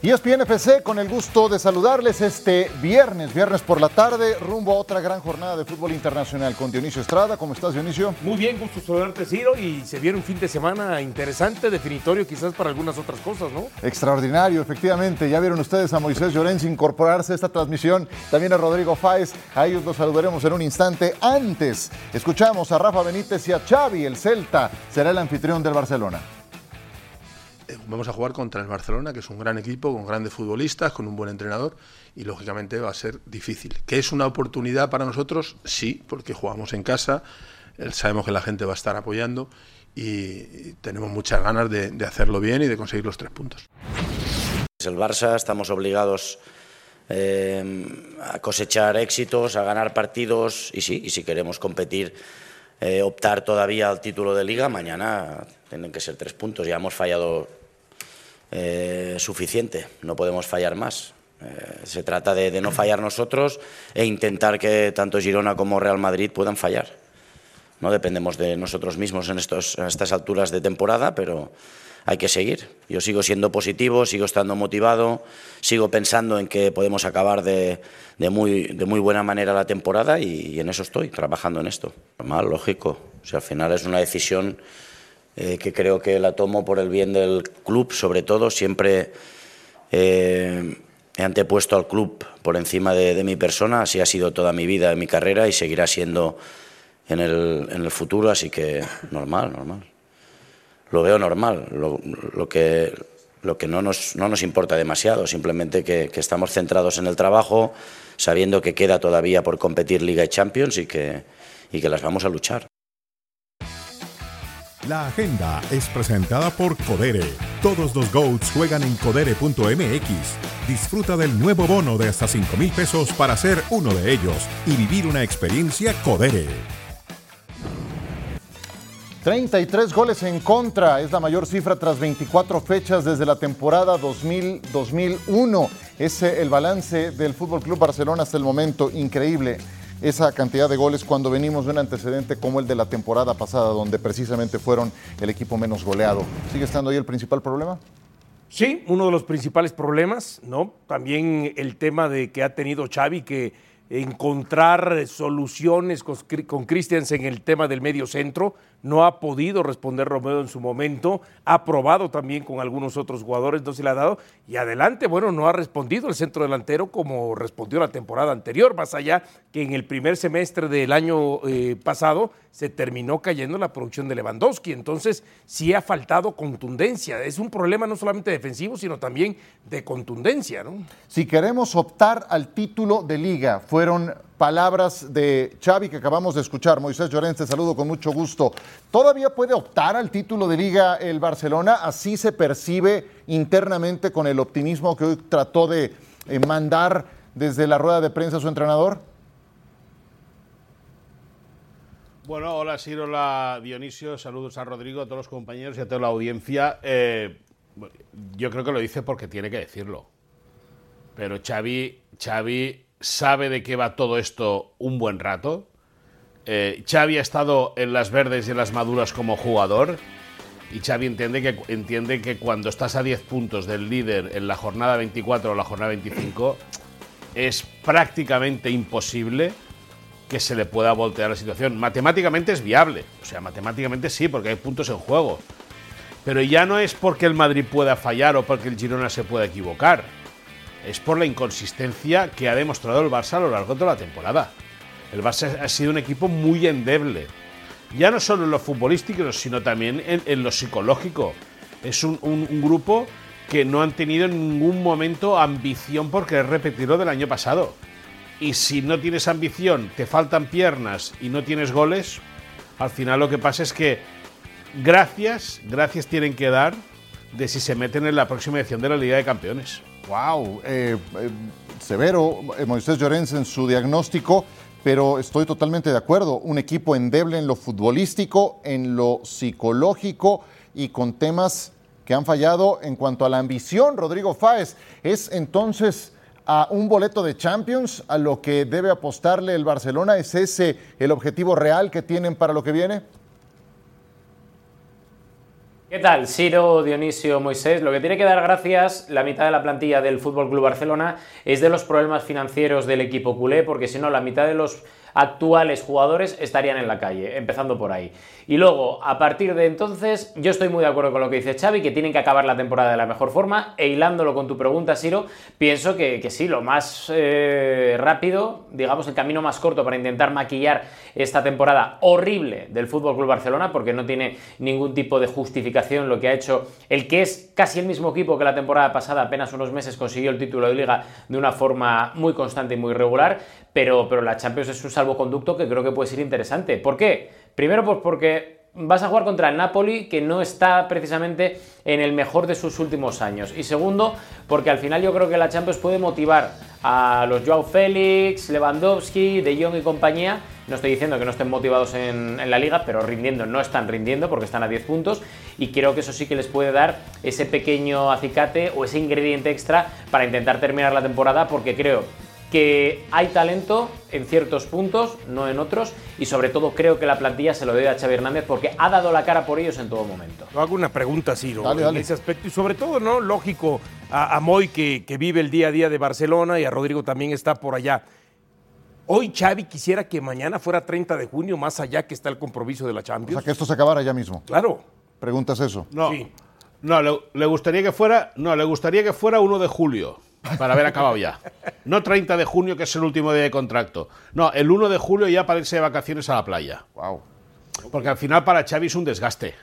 Y es FC con el gusto de saludarles este viernes, viernes por la tarde, rumbo a otra gran jornada de fútbol internacional con Dionisio Estrada. ¿Cómo estás, Dionisio? Muy bien, gusto saludarte, Ciro. Y se viene un fin de semana interesante, definitorio quizás para algunas otras cosas, ¿no? Extraordinario, efectivamente. Ya vieron ustedes a Moisés Llorens incorporarse a esta transmisión, también a Rodrigo Fáez. A ellos los saludaremos en un instante. Antes, escuchamos a Rafa Benítez y a Xavi, el Celta, será el anfitrión del Barcelona vamos a jugar contra el Barcelona, que es un gran equipo, con grandes futbolistas, con un buen entrenador, y lógicamente va a ser difícil. ¿Que es una oportunidad para nosotros? Sí, porque jugamos en casa, sabemos que la gente va a estar apoyando y tenemos muchas ganas de, hacerlo bien y de conseguir los tres puntos. El Barça, estamos obligados eh, a cosechar éxitos, a ganar partidos y sí, y si queremos competir, eh, optar todavía al título de liga, mañana tienen que ser tres puntos. Ya hemos fallado eh, suficiente, no podemos fallar más. Eh, se trata de, no fallar nosotros e intentar que tanto Girona como Real Madrid puedan fallar. No dependemos de nosotros mismos en, estos, estas alturas de temporada, pero hay que seguir. Yo sigo siendo positivo, sigo estando motivado, sigo pensando en que podemos acabar de, muy, de muy buena manera la temporada y, en eso estoy, trabajando en esto. Normal, lógico. O sea, al final es una decisión eh, que creo que la tomo por el bien del club, sobre todo. Siempre eh, he antepuesto al club por encima de, mi persona, así ha sido toda mi vida, mi carrera y seguirá siendo en el, en el futuro, así que normal, normal. Lo veo normal, lo, que, lo que no, nos, no nos importa demasiado, simplemente que, que estamos centrados en el trabajo, sabiendo que queda todavía por competir Liga y Champions y que, y que las vamos a luchar. La agenda es presentada por Codere. Todos los GOATs juegan en codere.mx. Disfruta del nuevo bono de hasta 5 mil pesos para ser uno de ellos y vivir una experiencia Codere. 33 goles en contra es la mayor cifra tras 24 fechas desde la temporada 2000-2001. Es el balance del Fútbol Club Barcelona hasta el momento, increíble esa cantidad de goles cuando venimos de un antecedente como el de la temporada pasada, donde precisamente fueron el equipo menos goleado. ¿Sigue estando ahí el principal problema? Sí, uno de los principales problemas, ¿no? También el tema de que ha tenido Xavi que encontrar soluciones con Christiansen en el tema del medio centro. No ha podido responder Romeo en su momento. Ha probado también con algunos otros jugadores, no se le ha dado. Y adelante, bueno, no ha respondido el centro delantero como respondió la temporada anterior, más allá que en el primer semestre del año eh, pasado se terminó cayendo la producción de Lewandowski. Entonces, sí ha faltado contundencia. Es un problema no solamente defensivo, sino también de contundencia. ¿no? Si queremos optar al título de liga, fueron palabras de Xavi que acabamos de escuchar. Moisés Llorens, te saludo con mucho gusto. ¿Todavía puede optar al título de liga el Barcelona? Así se percibe internamente con el optimismo que hoy trató de eh, mandar desde la rueda de prensa su entrenador. Bueno, hola Siro, hola Dionisio, saludos a Rodrigo, a todos los compañeros y a toda la audiencia. Eh, yo creo que lo dice porque tiene que decirlo. Pero Xavi, Xavi sabe de qué va todo esto un buen rato. Eh, Xavi ha estado en las verdes y en las maduras como jugador. Y Xavi entiende que, entiende que cuando estás a 10 puntos del líder en la jornada 24 o la jornada 25, es prácticamente imposible que se le pueda voltear la situación. Matemáticamente es viable. O sea, matemáticamente sí, porque hay puntos en juego. Pero ya no es porque el Madrid pueda fallar o porque el Girona se pueda equivocar es por la inconsistencia que ha demostrado el Barça a lo largo de la temporada. El Barça ha sido un equipo muy endeble, ya no solo en lo futbolístico, sino también en, lo psicológico. Es un, grupo que no han tenido en ningún momento ambición por querer repetir lo del año pasado. Y si no tienes ambición, te faltan piernas y no tienes goles, al final lo que pasa es que gracias, gracias tienen que dar de si se meten en la próxima edición de la Liga de Campeones. Wow, eh, eh, severo eh, Moisés Llorens en su diagnóstico, pero estoy totalmente de acuerdo. Un equipo endeble en lo futbolístico, en lo psicológico y con temas que han fallado en cuanto a la ambición. Rodrigo Fáez, ¿es entonces a un boleto de Champions a lo que debe apostarle el Barcelona? ¿Es ese el objetivo real que tienen para lo que viene? ¿Qué tal? Ciro, Dionisio, Moisés. Lo que tiene que dar gracias la mitad de la plantilla del Fútbol Club Barcelona es de los problemas financieros del equipo culé, porque si no, la mitad de los actuales jugadores estarían en la calle, empezando por ahí. Y luego, a partir de entonces, yo estoy muy de acuerdo con lo que dice Xavi, que tienen que acabar la temporada de la mejor forma, e hilándolo con tu pregunta, Siro, pienso que, sí, lo más eh, rápido, digamos, el camino más corto para intentar maquillar esta temporada horrible del Fútbol Club Barcelona, porque no tiene ningún tipo de justificación lo que ha hecho el que es casi el mismo equipo que la temporada pasada, apenas unos meses consiguió el título de liga de una forma muy constante y muy regular, pero, pero la Champions es un salvoconducto que creo que puede ser interesante. ¿Por qué? Primero, pues porque vas a jugar contra el Napoli, que no está precisamente en el mejor de sus últimos años. Y segundo, porque al final yo creo que la Champions puede motivar a los Joao Félix, Lewandowski, De Jong y compañía. No estoy diciendo que no estén motivados en, en, la liga, pero rindiendo no están rindiendo porque están a 10 puntos. Y creo que eso sí que les puede dar ese pequeño acicate o ese ingrediente extra para intentar terminar la temporada, porque creo que hay talento en ciertos puntos, no en otros, y sobre todo creo que la plantilla se lo debe a Xavi Hernández porque ha dado la cara por ellos en todo momento. Yo hago una pregunta, Ciro, en ese aspecto, y sobre todo, ¿no? Lógico, a, Moy que, que, vive el día a día de Barcelona y a Rodrigo también está por allá. Hoy Xavi quisiera que mañana fuera 30 de junio, más allá que está el compromiso de la Champions. O sea, que esto se acabara ya mismo. Claro. ¿Preguntas eso? No. No, le, le, gustaría que fuera, no, le gustaría que fuera 1 de julio para haber acabado ya. No 30 de junio, que es el último día de contrato. No, el 1 de julio ya para irse de vacaciones a la playa. Wow. Porque al final para Xavi es un desgaste.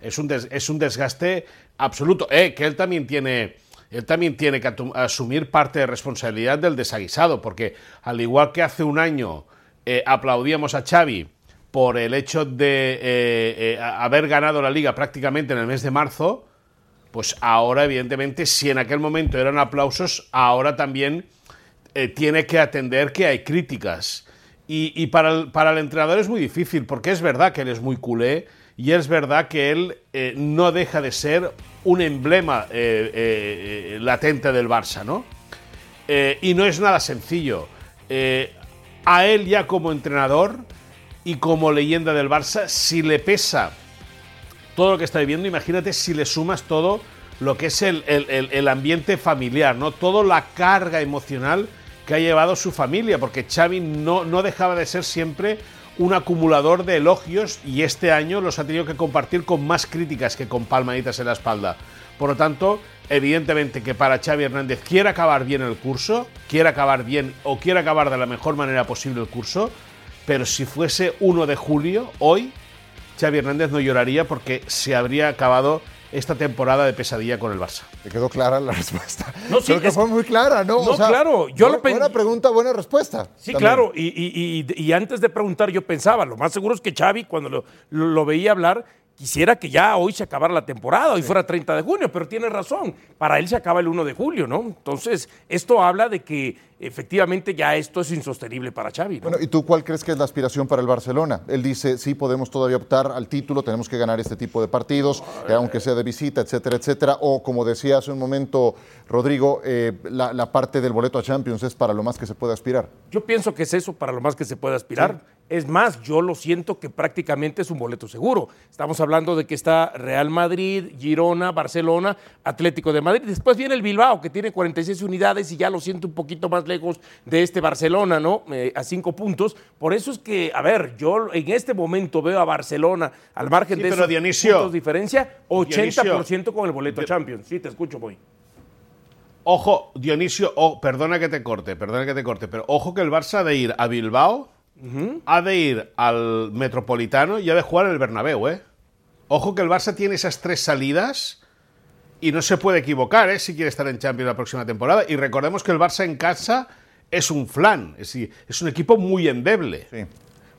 Es un, es un desgaste absoluto. Eh, que él también tiene. Él también tiene que asumir parte de responsabilidad del desaguisado, porque al igual que hace un año eh, aplaudíamos a Xavi por el hecho de eh, haber ganado la liga prácticamente en el mes de marzo, pues ahora, evidentemente, si en aquel momento eran aplausos, ahora también eh, tiene que atender que hay críticas. Y, para, el, entrenador es muy difícil, porque es verdad que él es muy culé y es verdad que él eh, no deja de ser un emblema eh, latente del Barça, ¿no? y no es nada sencillo. a él ya como entrenador y como leyenda del Barça, si le pesa todo lo que está viviendo, imagínate si le sumas todo lo que es el, ambiente familiar, ¿no? Toda la carga emocional que ha llevado su familia, porque Xavi no, no dejaba de ser siempre un acumulador de elogios y este año los ha tenido que compartir con más críticas que con palmaditas en la espalda. Por lo tanto, evidentemente que para Xavi Hernández quiere acabar bien el curso, quiere acabar bien o quiere acabar de la mejor manera posible el curso, pero si fuese 1 de julio, hoy, Xavi Hernández no lloraría porque se habría acabado esta temporada de pesadilla con el Barça. Te quedó clara la respuesta. No, sí, Creo que fue muy clara, ¿no? No, claro. Yo buena, buena pregunta, buena respuesta. Sí, claro. Y, antes de preguntar, yo pensaba, lo más seguro es que Xavi, cuando lo veía hablar, quisiera que ya hoy se acabara la temporada, hoy fuera 30 de junio, pero tiene razón, para él se acaba el 1 de julio, ¿no? Entonces, esto habla de que efectivamente ya esto es insostenible para Xavi. Bueno, ¿y tú cuál crees que es la aspiración para el Barcelona? Él dice, sí, podemos todavía optar al título, tenemos que ganar este tipo de partidos, eh, aunque sea de visita, etcétera, etcétera, o como decía hace un momento Rodrigo, eh, la, parte del boleto a Champions es para lo más que se puede aspirar. Yo pienso que es eso, para lo más que se puede aspirar. Es más, yo lo siento que prácticamente es un boleto seguro. Estamos hablando de que está Real Madrid, Girona, Barcelona, Atlético de Madrid. Después viene el Bilbao, que tiene 46 unidades y ya lo siento un poquito más lejos de este Barcelona, ¿no? Eh, a cinco puntos. Por eso es que, a ver, yo en este momento veo a Barcelona al margen de esos puntos de diferencia, 80% con el boleto Champions. Sí, te escucho, muy. Ojo, Dionisio, oh, perdona que te corte, perdona que te corte, pero ojo que el Barça ha de ir a Bilbao ha de ir al Metropolitano y ha de jugar en el Bernabéu, ¿eh? Ojo que el Barça tiene esas tres salidas y no se puede equivocar, ¿eh? Si quiere estar en Champions la próxima temporada. Y recordemos que el Barça en casa es un flan, es, es un equipo muy endeble. Sí.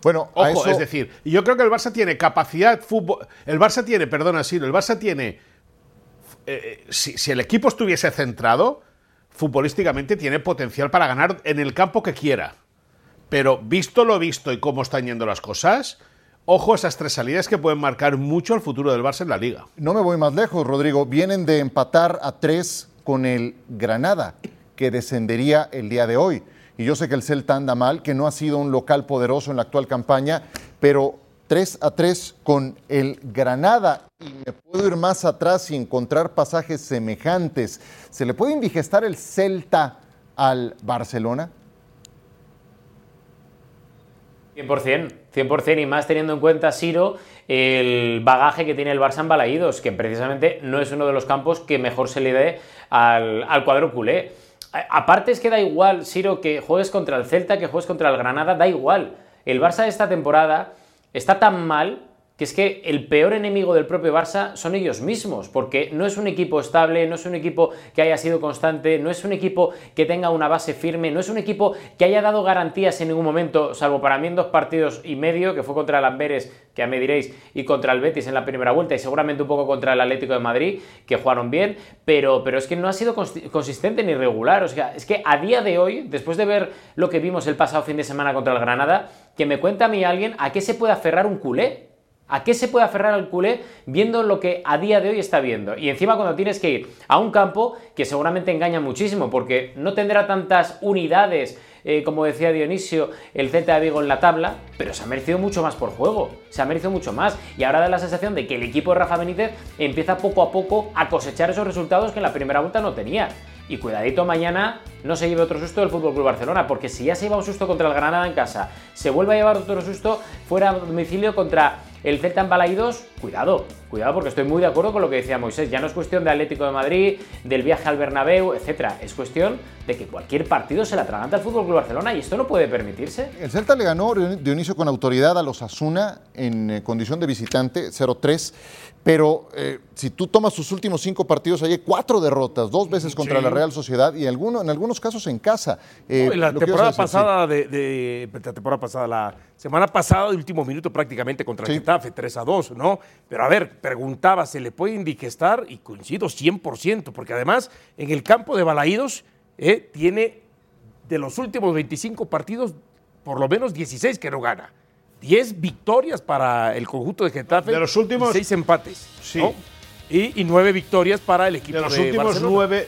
Bueno, Ojo, es decir, yo creo que el Barça tiene capacidad fútbol. El Barça tiene, perdona, sí, el Barça tiene. Eh, eh, si, si el equipo estuviese centrado, futbolísticamente tiene potencial para ganar en el campo que quiera. Pero visto lo visto y cómo están yendo las cosas, ojo a esas tres salidas que pueden marcar mucho el futuro del Barça en la liga. No me voy más lejos, Rodrigo. Vienen de empatar a tres con el Granada, que descendería el día de hoy. Y yo sé que el Celta anda mal, que no ha sido un local poderoso en la actual campaña, pero 3 a 3 con el Granada y me puedo ir más atrás y encontrar pasajes semejantes. ¿Se le puede indigestar el Celta al Barcelona? 100%, 100% y más teniendo en cuenta, Siro, el bagaje que tiene el Barça en Balaídos, que precisamente no es uno de los campos que mejor se le dé al, al cuadro culé. Aparte es que da igual, Siro, que juegues contra el Celta, que juegues contra el Granada, da igual. El Barça de esta temporada está tan mal que es que el peor enemigo del propio Barça son ellos mismos, porque no es un equipo estable, no es un equipo que haya sido constante, no es un equipo que tenga una base firme, no es un equipo que haya dado garantías en ningún momento, salvo para mí en dos partidos y medio, que fue contra el Amberes, que ya me diréis, y contra el Betis en la primera vuelta, y seguramente un poco contra el Atlético de Madrid, que jugaron bien, pero, pero es que no ha sido consistente ni regular, o sea, es que a día de hoy, después de ver lo que vimos el pasado fin de semana contra el Granada, que me cuenta a mí alguien a qué se puede aferrar un culé. ¿A qué se puede aferrar al culé viendo lo que a día de hoy está viendo? Y encima cuando tienes que ir a un campo que seguramente engaña muchísimo porque no tendrá tantas unidades eh, como decía Dionisio, el Celta de Vigo en la tabla, pero se ha merecido mucho más por juego, se ha merecido mucho más. Y ahora da la sensación de que el equipo de Rafa Benítez empieza poco a poco a cosechar esos resultados que en la primera vuelta no tenía. Y cuidadito mañana no se lleve otro susto del Club Barcelona, porque si ya se lleva un susto contra el Granada en casa, se vuelve a llevar otro susto fuera a domicilio contra el Celta en Balaídos, cuidado, cuidado porque estoy muy de acuerdo con lo que decía Moisés. Ya no es cuestión de Atlético de Madrid, del viaje al Bernabéu, etcétera. Es cuestión de que cualquier partido se la atraganta al Fútbol Club Barcelona y esto no puede permitirse. El Celta le ganó Dionisio con autoridad a los Asuna en eh, condición de visitante, 0-3. Pero eh, si tú tomas sus últimos cinco partidos, hay cuatro derrotas, dos veces contra la Real Sociedad y alguno, en algunos casos en casa. Eh, la temporada pasada, de, la temporada pasada, la semana pasada, de último minuto prácticamente contra el Getafe, 3 a 2, ¿no? Pero a ver, preguntaba, ¿se le puede indigestar? Y coincido 100%, porque además en el campo de Balaídos eh, tiene de los últimos 25 partidos, por lo menos 16 que no gana. 10 victorias para el conjunto de Getafe. De los últimos. 6 empates. Sí. Y, y, 9 victorias para el equipo de los últimos 9.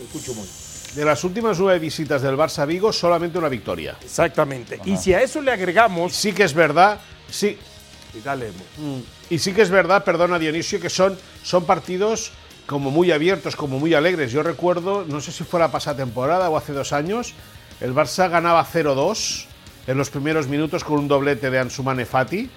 escucho muy. De las últimas nueve visitas del Barça Vigo, solamente una victoria. Exactamente. Y si a eso le agregamos. sí que es verdad. Sí. Y dale. Mm. Y sí que es verdad, perdona Dionisio, que son, son partidos como muy abiertos, como muy alegres. Yo recuerdo, no sé si fue la pasada temporada o hace dos años, el Barça ganaba 0-2 en los primeros minutos con un doblete de Ansumane Fati.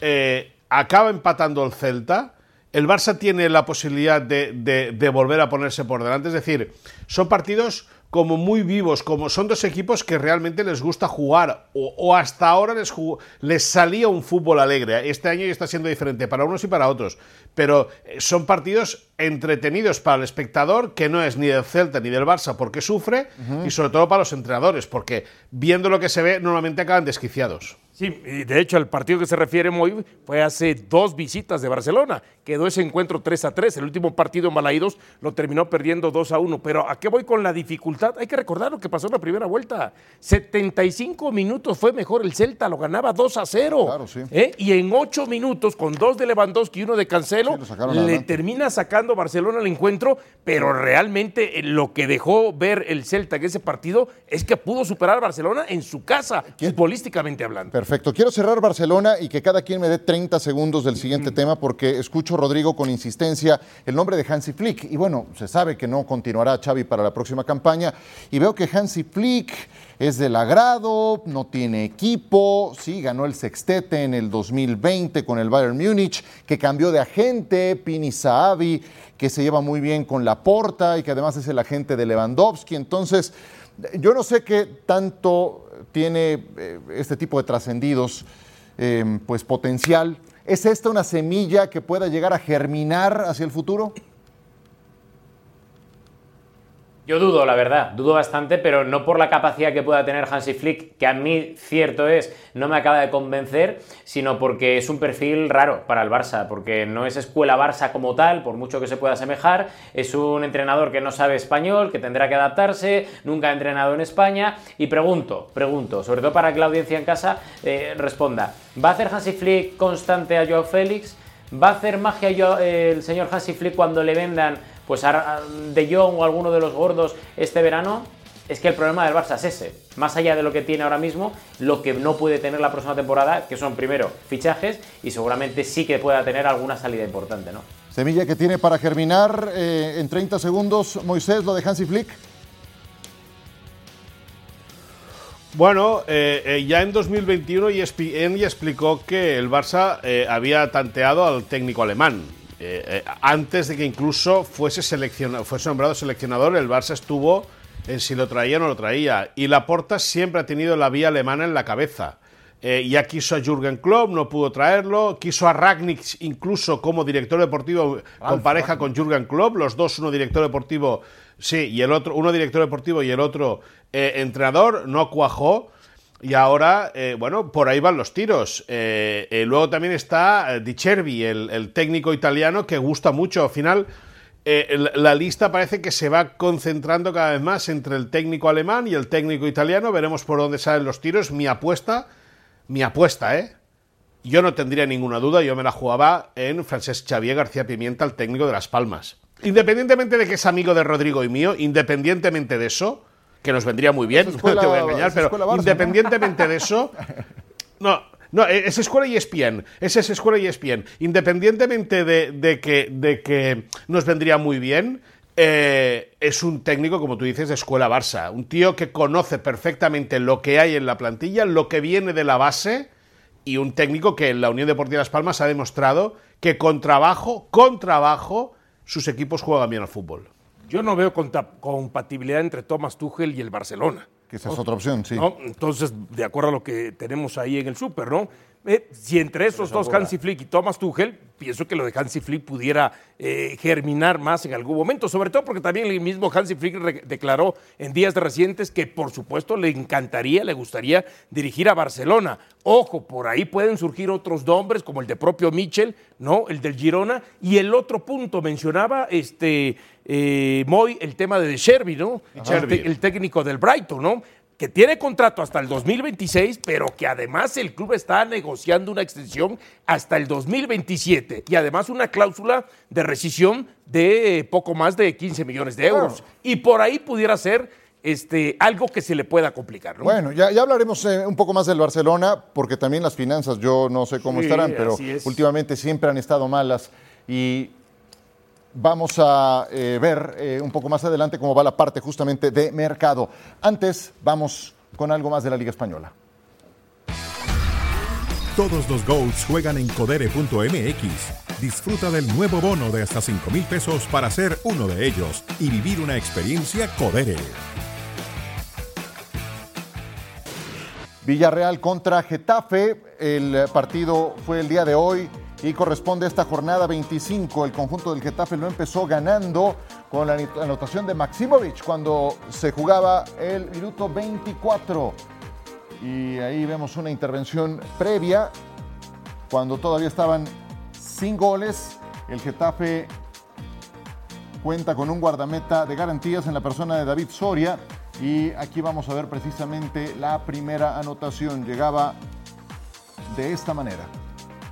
Eh, acaba empatando el Celta. El Barça tiene la posibilidad de, volver a ponerse por delante. Es decir, son partidos como muy vivos, como son dos equipos que realmente les gusta jugar o, hasta ahora les, les salía un fútbol alegre. Este año ya está siendo diferente para unos y para otros, pero eh, son partidos entretenidos para el espectador, que no es ni del Celta ni del Barça porque sufre, y sobre todo para los entrenadores, porque viendo lo que se ve normalmente acaban desquiciados. Sí, y de hecho el partido que se refiere Moy fue hace dos visitas de Barcelona. Quedó ese encuentro 3 a 3. El último partido en Balaídos lo terminó perdiendo 2 a 1. Pero ¿a qué voy con la dificultad? Hay que recordar lo que pasó en la primera vuelta. 75 minutos fue mejor el Celta, lo ganaba 2 a 0. Claro, sí. ¿Eh? Y en 8 minutos, con dos de Lewandowski y uno de Cancelo, le termina sacando Barcelona el encuentro. Pero realmente lo que dejó ver el Celta en ese partido es que pudo superar a Barcelona en su casa, futbolísticamente hablando. Perfecto. Quiero cerrar Barcelona y que cada quien me dé 30 segundos del siguiente tema porque escucho, Rodrigo, con insistencia el nombre de Hansi Flick. Y bueno, se sabe que no continuará Xavi para la próxima campaña. Y veo que Hansi Flick es del agrado, no tiene equipo, sí, ganó el sextete en el 2020 con el Bayern Múnich, que cambió de agente, Pini Saabi, que se lleva muy bien con Laporta y que además es el agente de Lewandowski. Entonces, yo no sé qué tanto tiene eh, este tipo de trascendidos eh, pues potencial. ¿Es esta una semilla que pueda llegar a germinar hacia el futuro? Yo dudo, la verdad, dudo bastante, pero no por la capacidad que pueda tener Hansi Flick, que a mí cierto es, no me acaba de convencer, sino porque es un perfil raro para el Barça, porque no es escuela Barça como tal, por mucho que se pueda asemejar, es un entrenador que no sabe español, que tendrá que adaptarse, nunca ha entrenado en España, y pregunto, pregunto, sobre todo para que la audiencia en casa eh, responda, ¿va a hacer Hansi Flick constante a Joao Félix? ¿Va a hacer magia el señor Hansi Flick cuando le vendan pues De Jong o alguno de los gordos este verano? es que el problema del Barça es ese. Más allá de lo que tiene ahora mismo, lo que no puede tener la próxima temporada, que son primero fichajes y seguramente sí que pueda tener alguna salida importante, ¿no? Semilla que tiene para germinar eh, en 30 segundos, Moisés, lo de Hansi Flick. Bueno, eh, eh, ya en 2021 ESPN ya explicó que el Barça eh, había tanteado al técnico alemán. Antes de que incluso fuese, fuese nombrado seleccionador, el Barça estuvo en si lo traía o no lo traía. Y Laporta siempre ha tenido la vía alemana en la cabeza. ya quiso a Jürgen Klopp, no pudo traerlo. Quiso a Ragnick incluso como director deportivo con pareja con Jürgen Klopp. Los dos, uno director deportivo, sí, y el otro, uno director deportivo y el otro eh, entrenador, no cuajó. Y ahora, eh, bueno, por ahí van los tiros. Eh, luego también está Di Cervi, el, técnico italiano, que gusta mucho. Al final, la lista parece que se va concentrando cada vez más entre el técnico alemán y el técnico italiano. Veremos por dónde salen los tiros. Mi apuesta, mi apuesta, ¿eh? Yo no tendría ninguna duda, yo me la jugaba en Francesc Xavier García Pimienta, el técnico de Las Palmas. Independientemente de que es amigo de Rodrigo y mío, independientemente de eso, que nos vendría muy bien, no te voy a engañar, pero independientemente de eso, no, no, es escuela y ESPN, esa es escuela y ESPN. Independientemente de, que, de que nos vendría muy bien, eh, es un técnico, como tú dices, de escuela Barça. Un tío que conoce perfectamente lo que hay en la plantilla, lo que viene de la base, y un técnico que en la Unión Deportiva Las Palmas ha demostrado que con trabajo, con trabajo, sus equipos juegan bien al fútbol. Yo no veo compatibilidad entre Thomas Tuchel y el Barcelona. Que esa es otra opción, sí. Entonces, de acuerdo a lo que tenemos ahí en el súper, ¿no? Eh, si entre esos dos, Hansi Flick y Thomas Tuchel, pienso que lo de Hansi Flick pudiera eh, germinar más en algún momento, sobre todo porque también el mismo Hansi Flick declaró en días recientes que por supuesto le encantaría, le gustaría dirigir a Barcelona. Ojo, por ahí pueden surgir otros nombres como el de propio Michel, ¿no? El del Girona. Y el otro punto, mencionaba este eh, Moy el tema de Sherby, ¿no? el técnico del Brighton, ¿no? Que tiene contrato hasta el 2026, pero que además el club está negociando una extensión hasta el 2027 y además una cláusula de rescisión de poco más de 15 millones de euros. Y por ahí pudiera ser este, algo que se le pueda complicar. Bueno, ya, ya hablaremos eh, un poco más del Barcelona, porque también las finanzas, yo no sé cómo estarán, pero últimamente siempre han estado malas. Y vamos a eh, ver eh, un poco más adelante cómo va la parte justamente de mercado. Antes, vamos con algo más de la Liga Española. Todos los goals juegan en codere.mx. Disfruta del nuevo bono de hasta 5 mil pesos para ser uno de ellos y vivir una experiencia Codere. Villarreal contra Getafe. El partido fue el día de hoy y corresponde a esta jornada 25. El conjunto del Getafe lo empezó ganando con la anotación de Maximovic cuando se jugaba el minuto 24. Y ahí vemos una intervención previa cuando todavía estaban sin goles. El Getafe cuenta con un guardameta de garantías en la persona de David Soria. Y aquí vamos a ver precisamente la primera anotación. Llegaba de esta manera.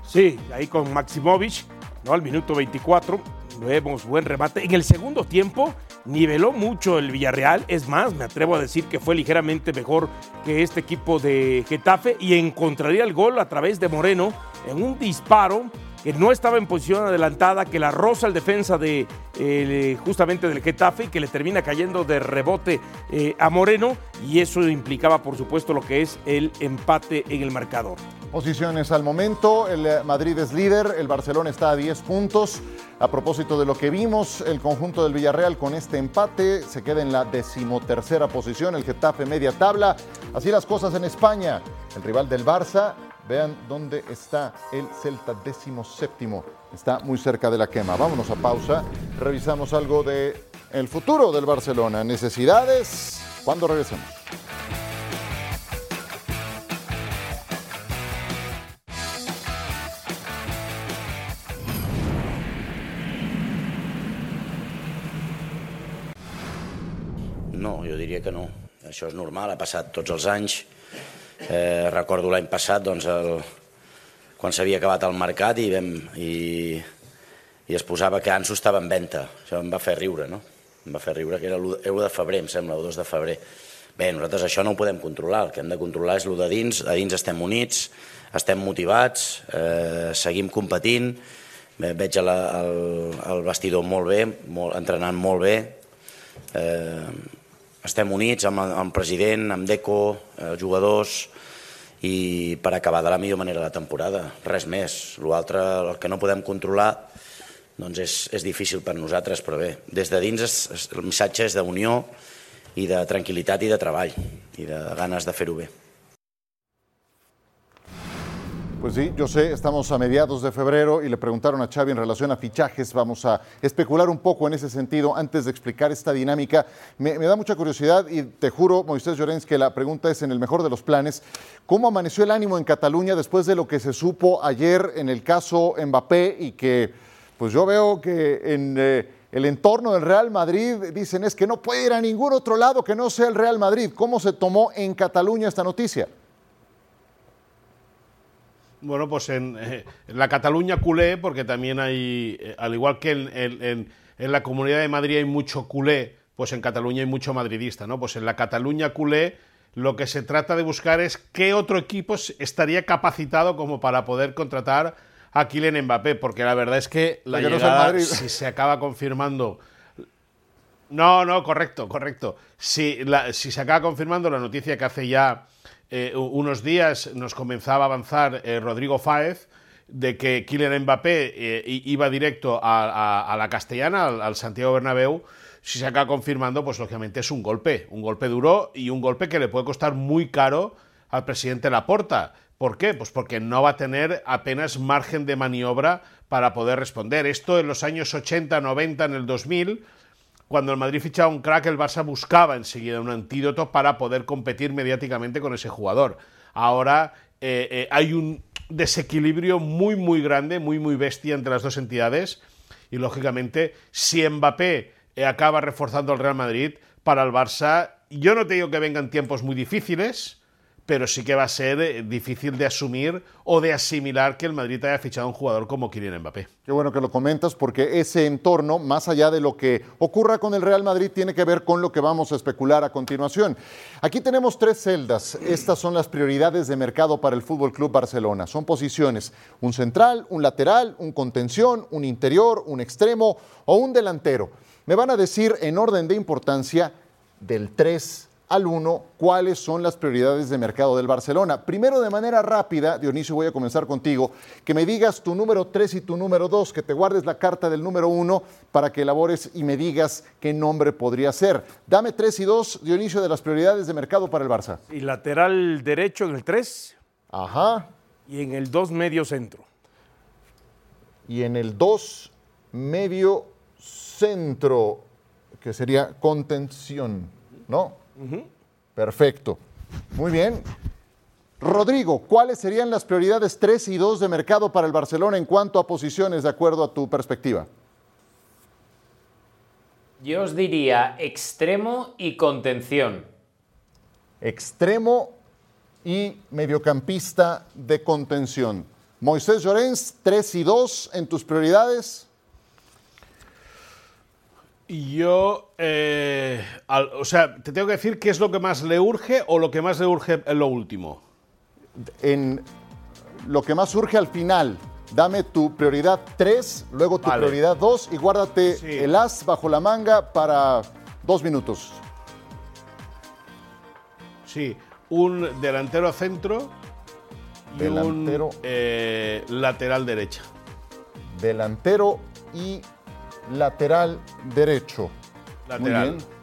Sí, ahí con Maximovic, ¿no? Al minuto 24, vemos buen remate. En el segundo tiempo niveló mucho el Villarreal, es más, me atrevo a decir que fue ligeramente mejor que este equipo de Getafe y encontraría el gol a través de Moreno en un disparo que no estaba en posición adelantada, que la roza el defensa de eh, justamente del Getafe y que le termina cayendo de rebote eh, a Moreno y eso implicaba por supuesto lo que es el empate en el marcador. Posiciones al momento, el eh, Madrid es líder, el Barcelona está a 10 puntos. A propósito de lo que vimos, el conjunto del Villarreal con este empate se queda en la decimotercera posición, el Getafe media tabla. Así las cosas en España. El rival del Barça Vean dónde está el Celta décimo séptimo. Está muy cerca de la quema. Vámonos a pausa. Revisamos algo de futuro del Barcelona. Necesidades. Cuando regresemos. Jo diria que no. Això és normal, ha passat tots els anys Eh, recordo l'any passat, doncs, el, quan s'havia acabat el mercat i, vam, i, i es posava que Anso estava en venda. Això em va fer riure, no? Em va fer riure, que era l'1 de febrer, em sembla, el 2 de febrer. Bé, nosaltres això no ho podem controlar, el que hem de controlar és el de dins, a dins estem units, estem motivats, eh, seguim competint, veig el, el, el vestidor molt bé, molt, entrenant molt bé, eh, estem units amb, el president, amb Deco, els eh, jugadors, i per acabar de la millor manera la temporada, res més. L'altre, el que no podem controlar, doncs és, és difícil per nosaltres, però bé, des de dins es, es, el missatge és d'unió i de tranquil·litat i de treball i de ganes de fer-ho bé. Pues sí, yo sé, estamos a mediados de febrero y le preguntaron a Xavi en relación a fichajes. Vamos a especular un poco en ese sentido antes de explicar esta dinámica. Me, da mucha curiosidad y te juro, Moisés Llorens, que la pregunta es en el mejor de los planes. ¿Cómo amaneció el ánimo en Cataluña después de lo que se supo ayer en el caso Mbappé y que, pues yo veo que en... Eh, el entorno del Real Madrid dicen es que no puede ir a ningún otro lado que no sea el Real Madrid. ¿Cómo se tomó en Cataluña esta noticia? Bueno, pues en, eh, en, la Cataluña culé, porque también hay, eh, al igual que en, en, en, la Comunidad de Madrid hay mucho culé, pues en Cataluña hay mucho madridista, ¿no? Pues en la Cataluña culé lo que se trata de buscar es qué otro equipo estaría capacitado como para poder contratar a Kylian Mbappé, porque la verdad es que la que llegada, no si se acaba confirmando... No, no, correcto, correcto. Si, la, si se acaba confirmando la noticia que hace ya eh, unos días nos comenzaba a avanzar eh, Rodrigo Fáez de que Kylian Mbappé eh, iba directo a, a, la Castellana, al, al, Santiago Bernabéu, si se acaba confirmando, pues lógicamente es un golpe, un golpe duro y un golpe que le puede costar muy caro al presidente Laporta. ¿Por qué? Pues porque no va a tener apenas margen de maniobra para poder responder. Esto en los años 80, 90, en el 2000 cuando el Madrid fichaba un crack, el Barça buscaba enseguida un antídoto para poder competir mediáticamente con ese jugador. Ahora eh, eh, hay un desequilibrio muy, muy grande, muy, muy bestia entre las dos entidades. Y lógicamente, si Mbappé eh, acaba reforzando al Real Madrid, para el Barça, yo no te digo que vengan tiempos muy difíciles, pero sí que va a ser eh, difícil de asumir o de asimilar que el Madrid haya fichado a un jugador como Kylian Mbappé. Qué bueno que lo comentas porque ese entorno, más allá de lo que ocurra con el Real Madrid, tiene que ver con lo que vamos a especular a continuación. Aquí tenemos tres celdas. Estas son las prioridades de mercado para el Fútbol Club Barcelona. Son posiciones: un central, un lateral, un contención, un interior, un extremo o un delantero. Me van a decir en orden de importancia del 3 al 1 cuáles son las prioridades de mercado del Barcelona. Primero, de manera rápida, Dionisio, voy a comenzar contigo, que me digas tu número 3 y tu número 2, que te guardes la carta del número 1 para que elabores y me digas qué nombre podría ser. Dame 3 y 2, Dionisio, de las prioridades de mercado para el Barça. Y lateral derecho en el 3. Ajá. Y en el 2 medio centro. Y en el 2 medio centro, que sería contención, ¿no? Uh -huh. Perfecto. Muy bien. Rodrigo, ¿cuáles serían las prioridades 3 y 2 de mercado para el Barcelona en cuanto a posiciones de acuerdo a tu perspectiva? Yo os diría extremo y contención. Extremo y mediocampista de contención. Moisés Llorens, 3 y 2 en tus prioridades. Yo, eh, al, o sea, te tengo que decir qué es lo que más le urge o lo que más le urge en lo último. En lo que más urge al final, dame tu prioridad 3, luego tu vale. prioridad 2 y guárdate sí. el as bajo la manga para dos minutos. Sí, un delantero centro y delantero. un eh, lateral derecha. Delantero y lateral derecho. Lateral. Muy bien.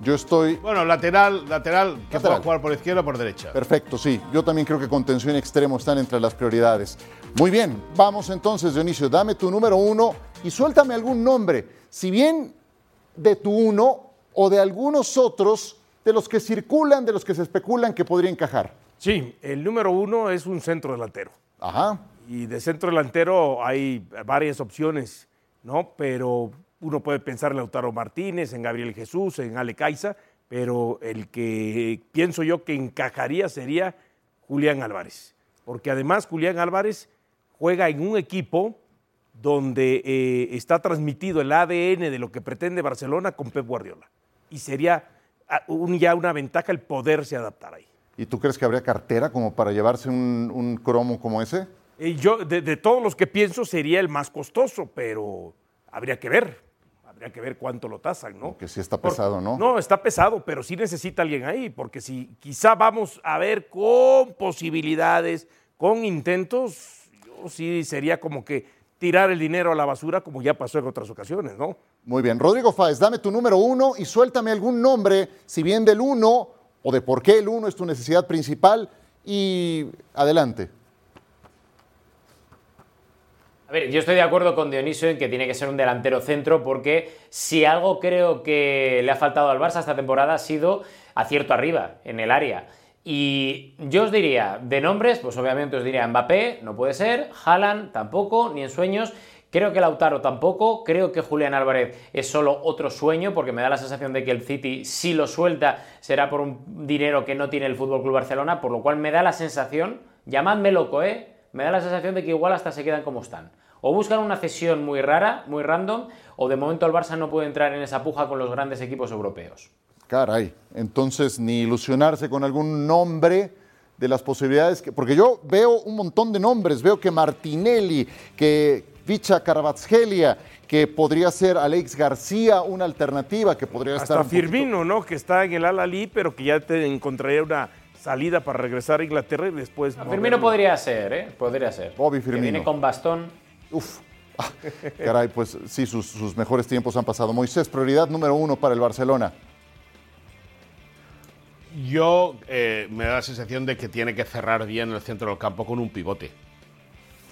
Yo estoy. Bueno, lateral, lateral, que lateral. pueda jugar por izquierda o por derecha. Perfecto, sí. Yo también creo que contención y extremo están entre las prioridades. Muy bien, vamos entonces, Dionisio. Dame tu número uno y suéltame algún nombre. Si bien de tu uno o de algunos otros de los que circulan, de los que se especulan que podría encajar. Sí, el número uno es un centro delantero. Ajá. Y de centro delantero hay varias opciones. ¿no? Pero uno puede pensar en Lautaro Martínez, en Gabriel Jesús, en Ale Caiza, pero el que pienso yo que encajaría sería Julián Álvarez. Porque además Julián Álvarez juega en un equipo donde eh, está transmitido el ADN de lo que pretende Barcelona con Pep Guardiola. Y sería ya una ventaja el poderse adaptar ahí. ¿Y tú crees que habría cartera como para llevarse un, cromo como ese? Y yo, de, todos los que pienso, sería el más costoso, pero habría que ver. Habría que ver cuánto lo tasan, ¿no? Que sí está pesado, ¿no? No, está pesado, pero sí necesita alguien ahí, porque si quizá vamos a ver con posibilidades, con intentos, yo sí sería como que tirar el dinero a la basura, como ya pasó en otras ocasiones, ¿no? Muy bien. Rodrigo Fáez, dame tu número uno y suéltame algún nombre, si bien del uno o de por qué el uno es tu necesidad principal, y adelante. A ver, yo estoy de acuerdo con Dionisio en que tiene que ser un delantero centro porque si algo creo que le ha faltado al Barça esta temporada ha sido acierto arriba, en el área. Y yo os diría, de nombres, pues obviamente os diría Mbappé, no puede ser, Haaland tampoco, ni en sueños. Creo que Lautaro tampoco, creo que Julián Álvarez es solo otro sueño, porque me da la sensación de que el City, si lo suelta, será por un dinero que no tiene el Fútbol Club Barcelona, por lo cual me da la sensación, llamadme loco, ¿eh? Me da la sensación de que igual hasta se quedan como están. O buscan una cesión muy rara, muy random, o de momento el Barça no puede entrar en esa puja con los grandes equipos europeos. Caray, entonces ni ilusionarse con algún nombre de las posibilidades, que, porque yo veo un montón de nombres, veo que Martinelli, que Vicha Caravaggio, que podría ser Alex García una alternativa, que podría Hasta estar... Firmino, ¿no? Que está en el Al-Ali, pero que ya te encontraría una salida para regresar a Inglaterra y después... Firmino podría ser, ¿eh? Podría ser. Bobby Firmino. Que viene con bastón. Uf. Ah, caray, pues sí, sus, sus mejores tiempos han pasado. Moisés, prioridad número uno para el Barcelona yo eh, me da la sensación de que tiene que cerrar bien el centro del campo con un pivote.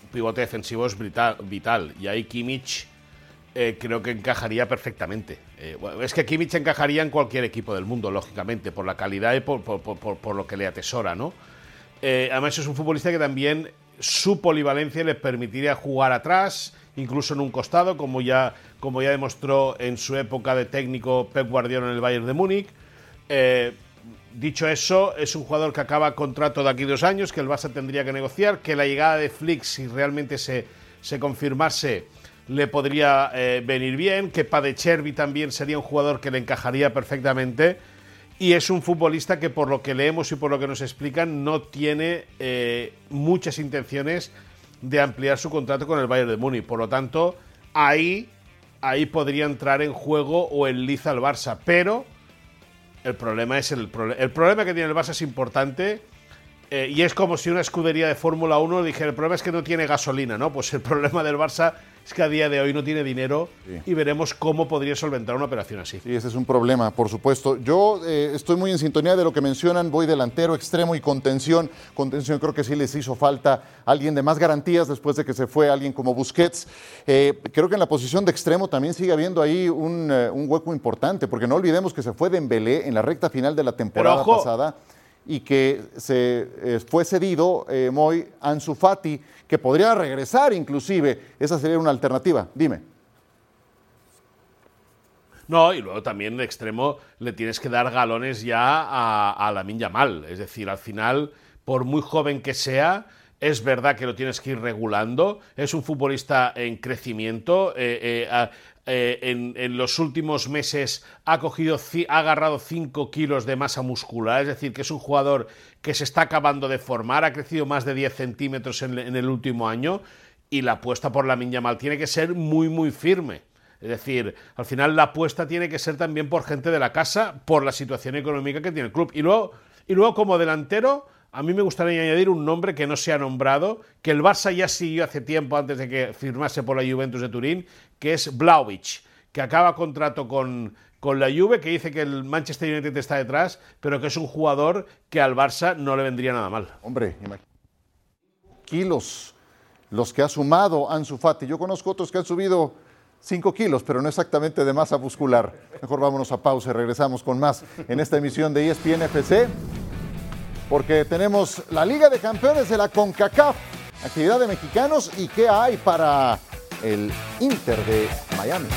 Un pivote defensivo es vital, y ahí Kimmich eh, creo que encajaría perfectamente. Eh, es que Kimmich encajaría en cualquier equipo del mundo, lógicamente, por la calidad y por, lo que le atesora, ¿no? además es un futbolista que también su polivalencia le permitiría jugar atrás, incluso en un costado, como ya, como ya demostró en su época de técnico Pep Guardiola en el Bayern de Múnich. Dicho eso, es un jugador que acaba contrato de aquí dos años, que el Barça tendría que negociar, que la llegada de Flick, si realmente se, se confirmase, le podría eh, venir bien, que Padechervi también sería un jugador que le encajaría perfectamente, y es un futbolista que por lo que leemos y por lo que nos explican no tiene eh, muchas intenciones de ampliar su contrato con el Bayern de Múnich. Por lo tanto, ahí, ahí podría entrar en juego o el liza al Barça, pero el problema es el, el problema que tiene el Barça es importante eh, y es como si una escudería de Fórmula 1 dijera, el problema es que no tiene gasolina, ¿no? Pues el problema del Barça es que a día de hoy no tiene dinero y veremos cómo podría solventar una operación así. Sí, ese es un problema, por supuesto. Yo eh, estoy muy en sintonía de lo que mencionan, voy delantero, extremo y contención. Contención creo que sí les hizo falta alguien de más garantías después de que se fue alguien como Busquets. Eh, creo que en la posición de extremo también sigue habiendo ahí un, un, hueco importante, porque no olvidemos que se fue Dembélé en la recta final de la temporada pasada y que se eh, fue cedido eh, Moy Ansu Fati, que podría regresar inclusive. Esa sería una alternativa. Dime. No, y luego también de extremo le tienes que dar galones ya a, a Lamin Yamal. Es decir, al final, por muy joven que sea, es verdad que lo tienes que ir regulando. Es un futbolista en crecimiento. Eh, eh, eh, en, los últimos meses ha, cogido, ha agarrado 5 kilos de masa muscular. Es decir, que es un jugador que se está acabando de formar. Ha crecido más de 10 centímetros en, el último año. Y la apuesta por la Mal tiene que ser muy, muy firme. Es decir, al final la apuesta tiene que ser también por gente de la casa, por la situación económica que tiene el club. Y luego, y luego como delantero a mí me gustaría añadir un nombre que no se ha nombrado, que el Barça ya siguió hace tiempo antes de que firmase por la Juventus de Turín, que es Blaovic, que acaba contrato con, con la Juve, que dice que el Manchester United está detrás, pero que es un jugador que al Barça no le vendría nada mal. Hombre, kilos los que ha sumado Ansu Fati. Yo conozco otros que han subido 5 kilos, pero no exactamente de masa muscular. Mejor vámonos a pausa y regresamos con más en esta emisión de ESPN FC porque tenemos la Liga de Campeones de la CONCACAF, actividad de mexicanos y qué hay para el Inter de Miami.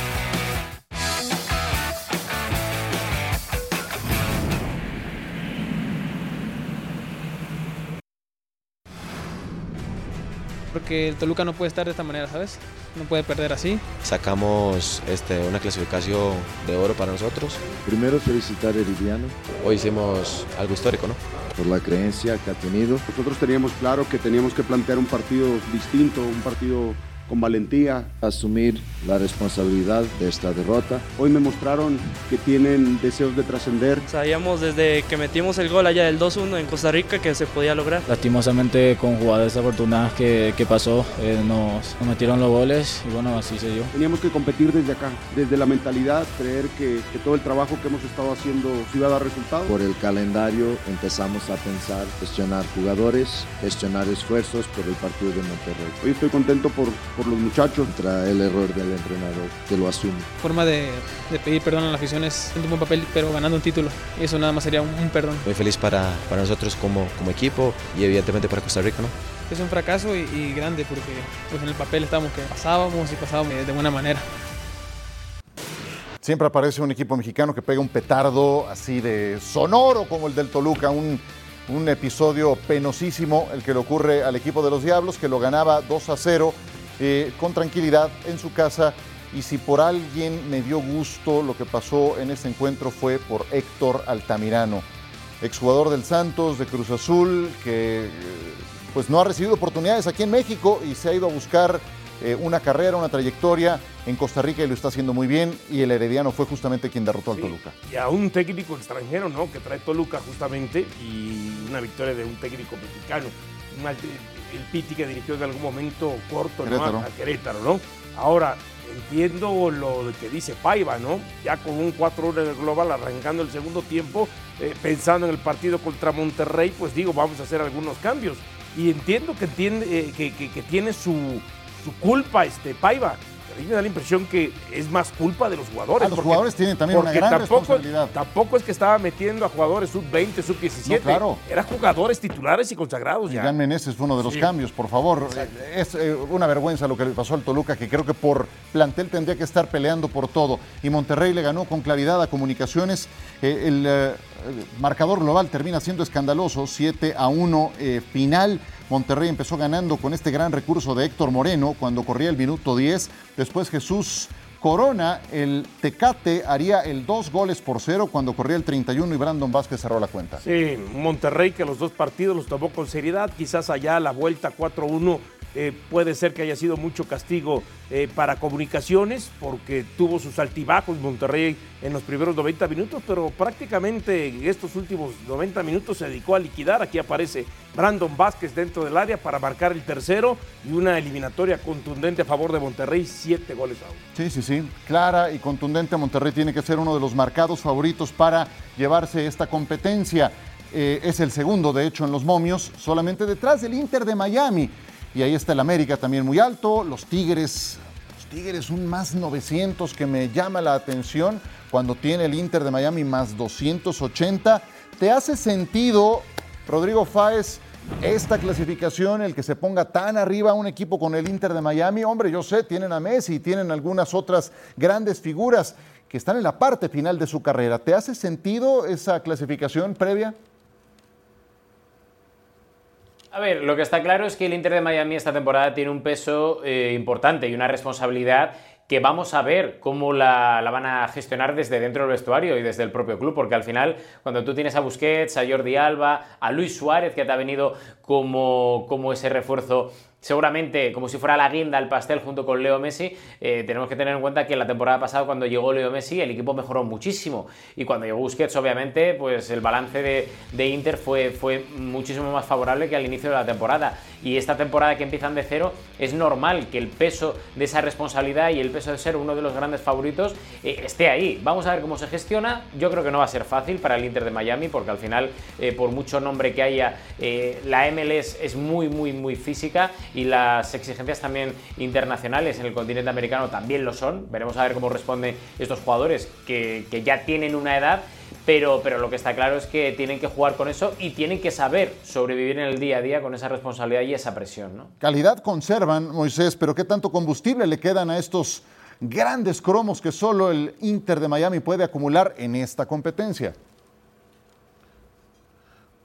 Porque el Toluca no puede estar de esta manera, ¿sabes? No puede perder así. Sacamos este, una clasificación de oro para nosotros. Primero felicitar a Heridiano. Hoy hicimos algo histórico, ¿no? Por la creencia que ha tenido. Nosotros teníamos claro que teníamos que plantear un partido distinto, un partido con valentía. Asumir la responsabilidad de esta derrota. Hoy me mostraron que tienen deseos de trascender. Sabíamos desde que metimos el gol allá del 2-1 en Costa Rica que se podía lograr. Lastimosamente con jugadas desafortunadas que, que pasó, eh, nos, nos, metieron los goles y bueno, así se dio. Teníamos que competir desde acá, desde la mentalidad, creer que, que todo el trabajo que hemos estado haciendo iba a dar resultados. Por el calendario empezamos a pensar, gestionar jugadores, gestionar esfuerzos por el partido de Monterrey. Hoy estoy contento por por los muchachos. Contra el error del entrenador, que lo asume. Forma de, de pedir perdón a la afición es un buen papel, pero ganando un título. Y eso nada más sería un, un perdón. Muy feliz para, para nosotros como, como equipo y evidentemente para Costa Rica, ¿no? Es un fracaso y, y grande porque pues en el papel estábamos que pasábamos y pasábamos de buena manera. Siempre aparece un equipo mexicano que pega un petardo así de sonoro como el del Toluca, un un episodio penosísimo el que le ocurre al equipo de los Diablos, que lo ganaba 2 a 0 eh, con tranquilidad en su casa. Y si por alguien me dio gusto lo que pasó en este encuentro fue por Héctor Altamirano, exjugador del Santos, de Cruz Azul, que eh, pues no ha recibido oportunidades aquí en México y se ha ido a buscar eh, una carrera, una trayectoria en Costa Rica y lo está haciendo muy bien. Y el Herediano fue justamente quien derrotó Sí, al Toluca. Y a un técnico extranjero, ¿no? Que trae Toluca justamente y una victoria de un técnico mexicano. El Piti que dirigió en algún momento corto ¿no? Querétaro. A, a Querétaro, ¿no? Ahora, entiendo lo que dice Paiva, ¿no? Ya con un 4-1 en el global arrancando el segundo tiempo, eh, pensando en el partido contra Monterrey, pues digo, vamos a hacer algunos cambios. Y entiendo que, entiende, eh, que, que- que tiene su, su culpa este Paiva. A mí me da la impresión que es más culpa de los jugadores. Ah, los jugadores tienen también una gran tampoco, responsabilidad. Tampoco es que estaba metiendo a jugadores sub-20, sub-17. No, claro. Eran jugadores titulares y consagrados ya. Iván Meneses fue uno de los Sí. cambios, por favor. Es eh, una vergüenza lo que le pasó al Toluca, que creo que por plantel tendría que estar peleando por todo. Y Monterrey le ganó con claridad a Comunicaciones. Eh, el eh, marcador global termina siendo escandaloso, 7 a 1 eh, final. Monterrey empezó ganando con este gran recurso de Héctor Moreno cuando corría el minuto 10. Después Jesús Corona, el Tecate, haría el dos goles por cero cuando corría el 31 y Brandon Vázquez cerró la cuenta. Sí, Monterrey que los dos partidos los tomó con seriedad, quizás allá la vuelta 4-1 eh, puede ser que haya sido mucho castigo eh, para comunicaciones porque tuvo sus altibajos Monterrey en los primeros 90 minutos, pero prácticamente en estos últimos 90 minutos se dedicó a liquidar. Aquí aparece Brandon Vázquez dentro del área para marcar el tercero y una eliminatoria contundente a favor de Monterrey, siete goles a uno. Sí, sí, sí. Clara y contundente. Monterrey tiene que ser uno de los marcados favoritos para llevarse esta competencia. Eh, es el segundo, de hecho, en los momios, solamente detrás del Inter de Miami. Y ahí está el América también muy alto. Los Tigres, los Tigres un más 900 que me llama la atención cuando tiene el Inter de Miami más 280. ¿Te hace sentido, Rodrigo Fáez, esta clasificación, el que se ponga tan arriba un equipo con el Inter de Miami? Hombre, yo sé, tienen a Messi tienen algunas otras grandes figuras que están en la parte final de su carrera. ¿Te hace sentido esa clasificación previa? A ver, lo que está claro es que el Inter de Miami esta temporada tiene un peso eh, importante y una responsabilidad que vamos a ver cómo la, la, van a gestionar desde dentro del vestuario y desde el propio club, porque al final, cuando tú tienes a Busquets, a Jordi Alba, a Luis Suárez, que te ha venido como, como ese refuerzo seguramente como si fuera la guinda al pastel junto con Leo Messi, eh, tenemos que tener en cuenta que la temporada pasada cuando llegó Leo Messi el equipo mejoró muchísimo y cuando llegó Busquets obviamente pues el balance de, Inter fue, muchísimo más favorable que al inicio de la temporada y esta temporada que empiezan de cero es normal que el peso de esa responsabilidad y el peso de ser uno de los grandes favoritos eh, esté ahí. Vamos a ver cómo se gestiona. Yo creo que no va a ser fácil para el Inter de Miami porque al final eh, por mucho nombre que haya la MLS es muy muy muy física y las exigencias también internacionales en el continente americano también lo son. Veremos a ver cómo responden estos jugadores que, que ya tienen una edad. Pero, pero, lo que está claro es que tienen que jugar con eso y tienen que saber sobrevivir en el día a día con esa responsabilidad y esa presión. Calidad conservan, Moisés, pero ¿qué tanto combustible le quedan a estos grandes cromos que solo el Inter de Miami puede acumular en esta competencia?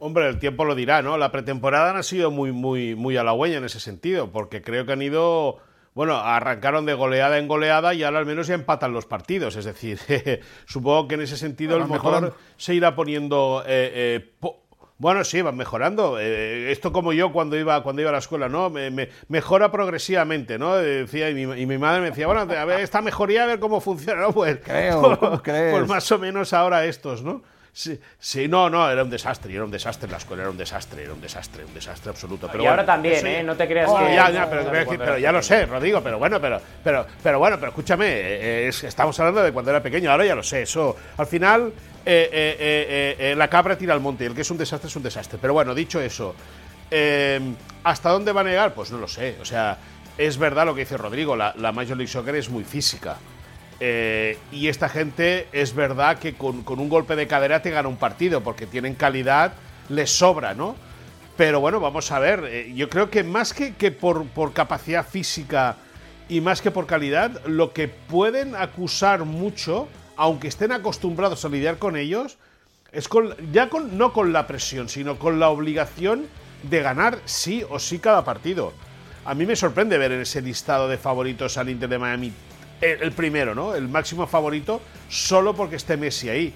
Hombre, el tiempo lo dirá, ¿no? La pretemporada no ha sido muy, muy, muy a la huella en ese sentido, porque creo que han ido, bueno, arrancaron de goleada en goleada y ahora al menos ya empatan los partidos. Es decir, supongo que en ese sentido el motor mejorando. se irá poniendo. eh, eh, po- bueno, sí, van mejorando. Eh, esto como yo cuando iba, cuando iba a la escuela, ¿no? Me, me- mejora progresivamente, ¿no? Decía, y, mi, y mi madre me decía, bueno, a ver, esta mejoría, a ver cómo funciona, ¿no? Pues, Creo, ¿cómo crees? pues más o menos ahora estos, ¿no? Sí, sí, no, no, era un desastre, era un desastre la escuela, era un desastre, era un desastre, un desastre absoluto. Pero y ahora también, ¿eh? No te creas Oh, que. ya, ya, pero, no, pero ya lo sé, Rodrigo, pero bueno, pero, pero, pero bueno, pero escúchame, eh, es- estamos hablando de cuando era pequeño, ahora ya lo sé, eso, al final eh, eh, eh, la cabra tira al monte, y el que es un desastre es un desastre. Pero bueno, dicho eso, ¿hasta dónde van a llegar? Pues no lo sé, o sea, es verdad lo que dice Rodrigo, la, la Major League Soccer es muy física. Eh, y esta gente es verdad que con, un golpe de cadera te gana un partido, porque tienen calidad, les sobra, ¿no? Pero bueno, vamos a ver. eh, yo creo que más que, que por, por capacidad física y más que por calidad, lo que pueden acusar mucho, aunque estén acostumbrados a lidiar con ellos, es con, ya con, no con la presión, sino con la obligación de ganar sí o sí cada partido. A mí me sorprende ver en ese listado de favoritos al Inter de Miami el, el primero, ¿no? El máximo favorito, solo porque esté Messi ahí.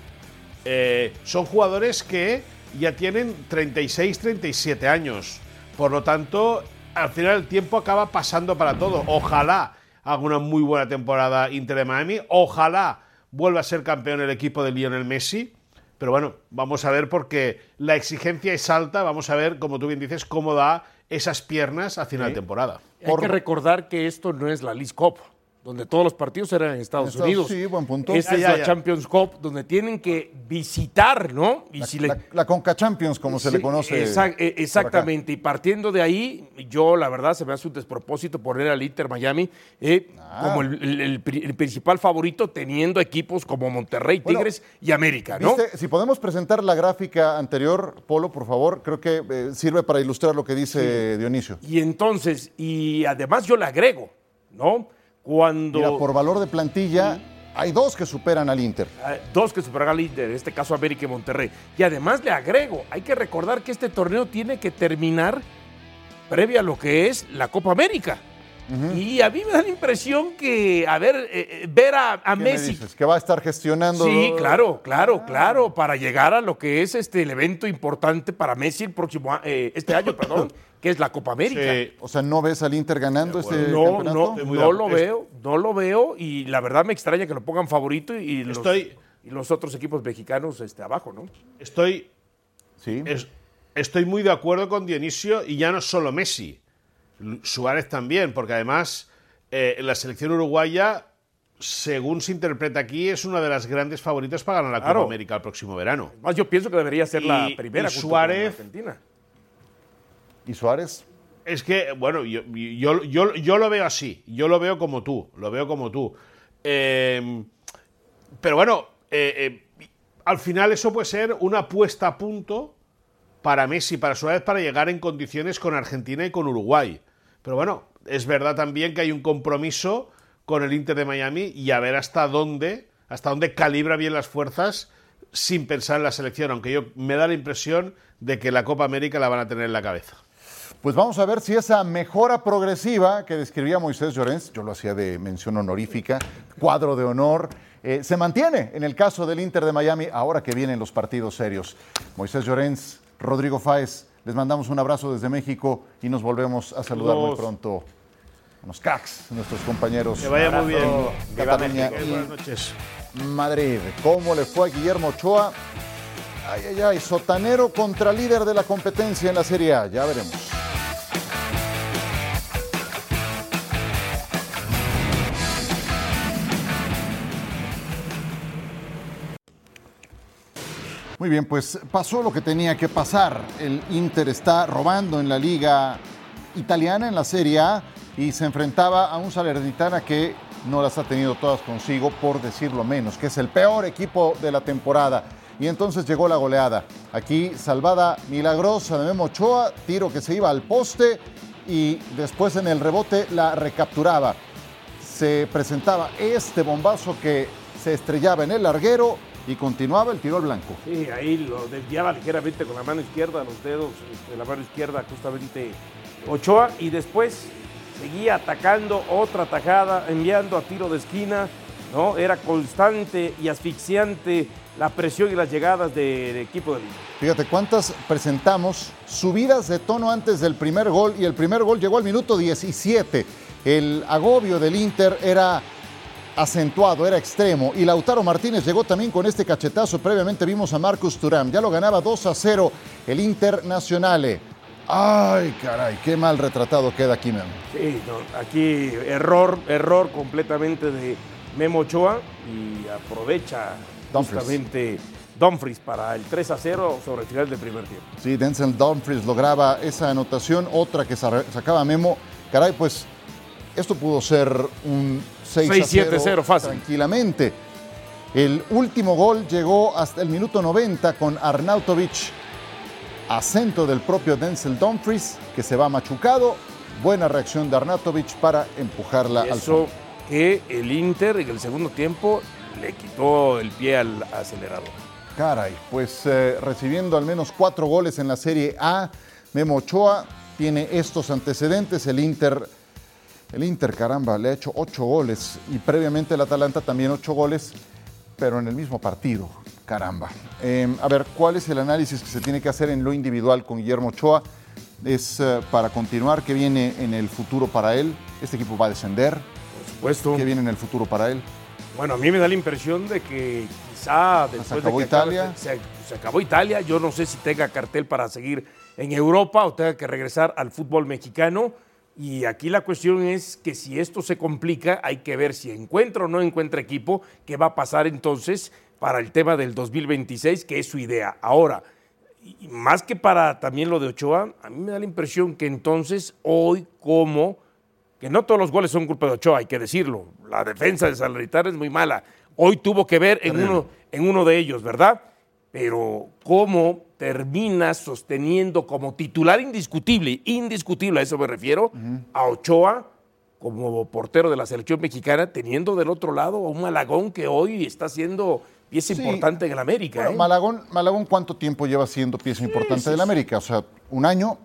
Eh, son jugadores que ya tienen 36, 37 años. Por lo tanto, al final el tiempo acaba pasando para todo. Ojalá haga una muy buena temporada Inter de Miami. Ojalá vuelva a ser campeón el equipo de Lionel Messi. Pero bueno, vamos a ver porque la exigencia es alta. Vamos a ver, como tú bien dices, cómo da esas piernas a final de temporada. Hay que recordar que esto no es la League Cup, donde todos los partidos eran en Estados, Estados- Unidos. sí, buen punto. Esta Ya, es ya, la ya. Champions Cup, donde tienen que visitar, ¿no? Y si le- La, la Conca Champions, como se Sí, le conoce. eh, exactamente. Y partiendo de ahí, yo la verdad se me hace un despropósito poner al Inter Miami eh, Ah. como el, el- el pri- el principal favorito, teniendo equipos como Monterrey, Bueno, Tigres y América, ¿no? ¿Viste? Si podemos presentar la gráfica anterior, Polo, por favor, creo que eh, sirve para ilustrar lo que dice Dionisio. Y entonces, y además yo le agrego, ¿no? Cuando. Mira, por valor de plantilla, hay dos que superan al Inter. Eh, Dos que superan al Inter, en este caso América y Monterrey. Y además le agrego, hay que recordar que este torneo tiene que terminar previa a lo que es la Copa América. Y a mí me da la impresión que, a ver, eh, eh, ver a, a ¿Qué me Messi. dices? Que va a estar gestionando. Sí, claro, claro, claro, para llegar a lo que es este el evento importante para Messi el próximo eh, este año, perdón, que es la Copa América. O sea, ¿no ves al Inter ganando este No, campeonato? no, no lo veo, no lo veo y la verdad me extraña que lo pongan favorito y los, Estoy- y los otros equipos mexicanos este, abajo, ¿no? Estoy, sí. estoy muy de acuerdo con Dionisio y ya no solo Messi, Suárez también, porque además eh, la selección uruguaya, según se interpreta aquí, es una de las grandes favoritas para ganar la Claro. Copa América el próximo verano. Más yo pienso que debería ser la primera y Suárez- con Argentina. ¿Y Suárez? Es que, bueno, yo, yo, yo, yo lo veo así, yo lo veo como tú, lo veo como tú. Eh, pero bueno, eh, eh, al final eso puede ser una puesta a punto para Messi, para Suárez, para llegar en condiciones con Argentina y con Uruguay. Pero bueno, es verdad también que hay un compromiso con el Inter de Miami y a ver hasta dónde, hasta dónde calibra bien las fuerzas sin pensar en la selección, aunque yo me da la impresión de que la Copa América la van a tener en la cabeza. Pues vamos a ver si esa mejora progresiva que describía Moisés Llorens, yo lo hacía de mención honorífica, cuadro de honor, eh, se mantiene en el caso del Inter de Miami ahora que vienen los partidos serios. Moisés Llorens, Rodrigo Fáez, les mandamos un abrazo desde México y nos volvemos a saludar muy pronto. Unos cracks, nuestros compañeros. Que vaya muy bien. Cataluña México. y Buenas noches. Madrid. ¿Cómo le fue a Guillermo Ochoa? Ay, ay, ay, sotanero contra líder de la competencia en la Serie A. Ya veremos. Muy bien, pues pasó lo que tenía que pasar. El Inter está robando en la liga italiana, en la Serie A, y se enfrentaba a un Salernitana que no las ha tenido todas consigo, por decirlo menos, que es el peor equipo de la temporada. Y entonces llegó la goleada. Aquí salvada milagrosa de Memo Ochoa, tiro que se iba al poste y después en el rebote la recapturaba. Se presentaba este bombazo que se estrellaba en el larguero y continuaba el tiro al blanco. Sí, ahí lo desviaba ligeramente con la mano izquierda, los dedos de la mano izquierda justamente Ochoa y después seguía atacando otra tajada, enviando a tiro de esquina, ¿no? Era constante y asfixiante la presión y las llegadas del equipo del Inter. Fíjate cuántas presentamos, subidas de tono antes del primer gol y el primer gol llegó al minuto 17. El agobio del Inter era acentuado, era extremo. Y Lautaro Martínez llegó también con este cachetazo. Previamente vimos a Marcus Turam. Ya lo ganaba 2 a 0 el Internacional. Ay, caray, qué mal retratado queda aquí, Memo. Sí, no, aquí error, error completamente de Memo Ochoa y aprovecha Dumfries. justamente Dumfries para el 3 a 0 sobre el final del primer tiempo. Sí, Denzel Dumfries lograba esa anotación, otra que sa- sacaba Memo. Caray, pues esto pudo ser un 6 a 0 6-7-0 fácil. tranquilamente. El último gol llegó hasta el minuto 90 con Arnautovic, acento del propio Denzel Dumfries, que se va machucado. Buena reacción de Arnautovic para empujarla Y al eso fondo. que el Inter en el segundo tiempo le quitó el pie al acelerador. Caray, pues eh, recibiendo al menos cuatro goles en la Serie A, Memo Ochoa tiene estos antecedentes. El Inter, el Inter, caramba, le ha hecho ocho goles y previamente el Atalanta también ocho goles, pero en el mismo partido. Caramba. Eh, a ver, ¿cuál es el análisis que se tiene que hacer en lo individual con Guillermo Ochoa? Es eh, para continuar, ¿qué viene en el futuro para él? Este equipo va a descender. Por supuesto. ¿Qué viene en el futuro para él? Bueno, a mí me da la impresión de que quizá después acabó de que acabe- Italia? se, se acabó Italia. Yo no sé si tenga cartel para seguir en Europa o tenga que regresar al fútbol mexicano. Y aquí la cuestión es que si esto se complica, hay que ver si encuentra o no encuentra equipo, qué va a pasar entonces para el tema del 2026, que es su idea. Ahora, más que para también lo de Ochoa, a mí me da la impresión que entonces hoy como que no todos los goles son culpa de Ochoa, hay que decirlo. La defensa de Salernitana es muy mala. Hoy tuvo que ver en uno, en uno de ellos, ¿verdad? Pero cómo termina sosteniendo como titular indiscutible, indiscutible, a eso me refiero, a Ochoa como portero de la selección mexicana, teniendo del otro lado a un Malagón que hoy está siendo pieza Sí. importante en el América. Bueno, ¿eh? Malagón, Malagón, ¿cuánto tiempo lleva siendo pieza importante sí, del sí. América? O sea, un año.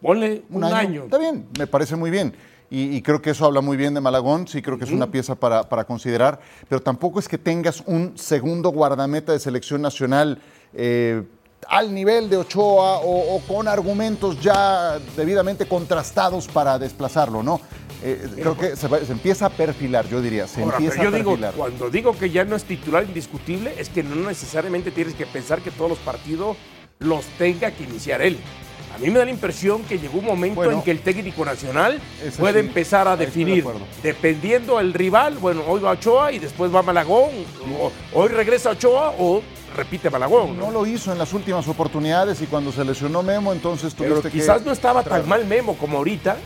Ponle un, año. Está bien, me parece muy bien. Y, y creo que eso habla muy bien de Malagón, sí creo que es una pieza para, para considerar, pero tampoco es que tengas un segundo guardameta de selección nacional eh, al nivel de Ochoa o, o con argumentos ya debidamente contrastados para desplazarlo, ¿no? Eh, creo que se, va- se empieza a perfilar, yo diría, se Ahora, empieza pero yo a digo, cuando digo que ya no es titular indiscutible, es que no necesariamente tienes que pensar que todos los partidos los tenga que iniciar él. A mí me da la impresión que llegó un momento Bueno. en que el técnico nacional puede sí, empezar a de definir, dependiendo el rival, bueno, hoy va Ochoa y después va Malagón, o- hoy regresa Ochoa o repite Malagón. ¿no? No lo hizo en las últimas oportunidades y cuando se lesionó Memo, entonces Pero tuviste que quizás no estaba tan mal Memo como ahorita,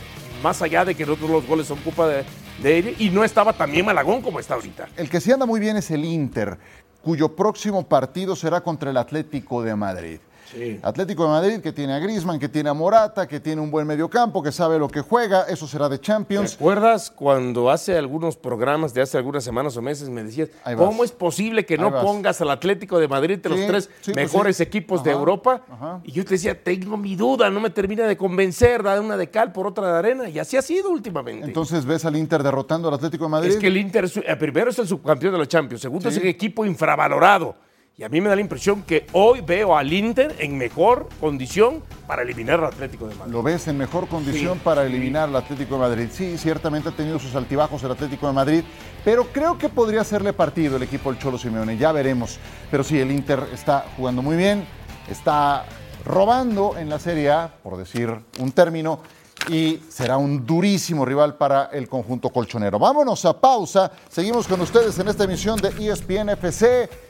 más allá de que no todos los goles son culpa de, de él, y no estaba tan bien Malagón como está ahorita. El que sí anda muy bien es el Inter, cuyo próximo partido será contra el Atlético de Madrid. Sí. Atlético de Madrid que tiene a Griezmann, que tiene a Morata, que tiene un buen mediocampo, que sabe lo que juega, eso será de Champions. ¿Recuerdas cuando hace algunos programas de hace algunas semanas o meses me decías. ¿cómo es posible que Ahí no vas. pongas al Atlético de Madrid Sí, los tres sí, pues mejores equipos de Europa? ajá. Y yo te decía, tengo mi duda, no me termina de convencer, da una de cal por otra de arena, y así ha sido últimamente. Entonces ves al Inter derrotando al Atlético de Madrid. Es que el Inter, eh, primero es el subcampeón de los Champions, segundo es un equipo infravalorado. Y a mí me da la impresión que hoy veo al Inter en mejor condición para eliminar al Atlético de Madrid. Lo ves en mejor condición Sí, para sí. eliminar al Atlético de Madrid. Sí, ciertamente ha tenido sus altibajos el Atlético de Madrid, pero creo que podría hacerle partido el equipo del Cholo Simeone, ya veremos. Pero sí, el Inter está jugando muy bien, está robando en la Serie A, por decir un término, y será un durísimo rival para el conjunto colchonero. Vámonos a pausa, seguimos con ustedes en esta emisión de ESPN FC.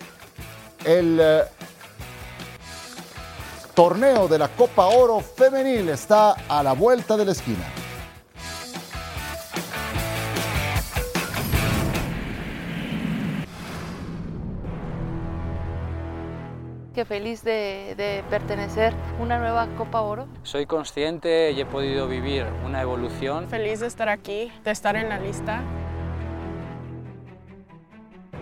El eh, torneo de la Copa Oro Femenil está a la vuelta de la esquina. que feliz de, de pertenecer a una nueva Copa Oro. Soy consciente y he podido vivir una evolución. Feliz de estar aquí, de estar en la lista.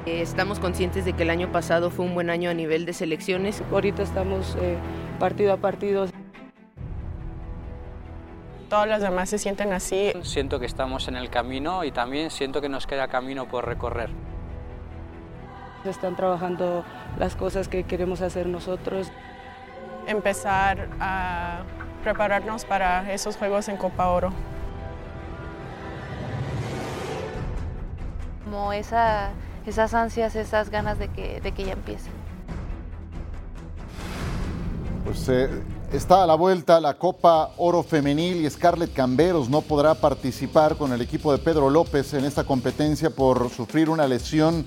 Estamos conscientes de que el año pasado fue un buen año a nivel de selecciones. Ahorita estamos eh, partido a partido. Todas las demás se sienten así. Siento que estamos en el camino y también siento que nos queda camino por recorrer. Están trabajando las cosas que queremos hacer nosotros. Empezar a prepararnos para esos juegos en Copa Oro. Como esa, esas ansias, esas ganas de que, de que ya empiece. Pues eh, está a la vuelta la Copa Oro Femenil y Scarlett Camberos no podrá participar con el equipo de Pedro López en esta competencia por sufrir una lesión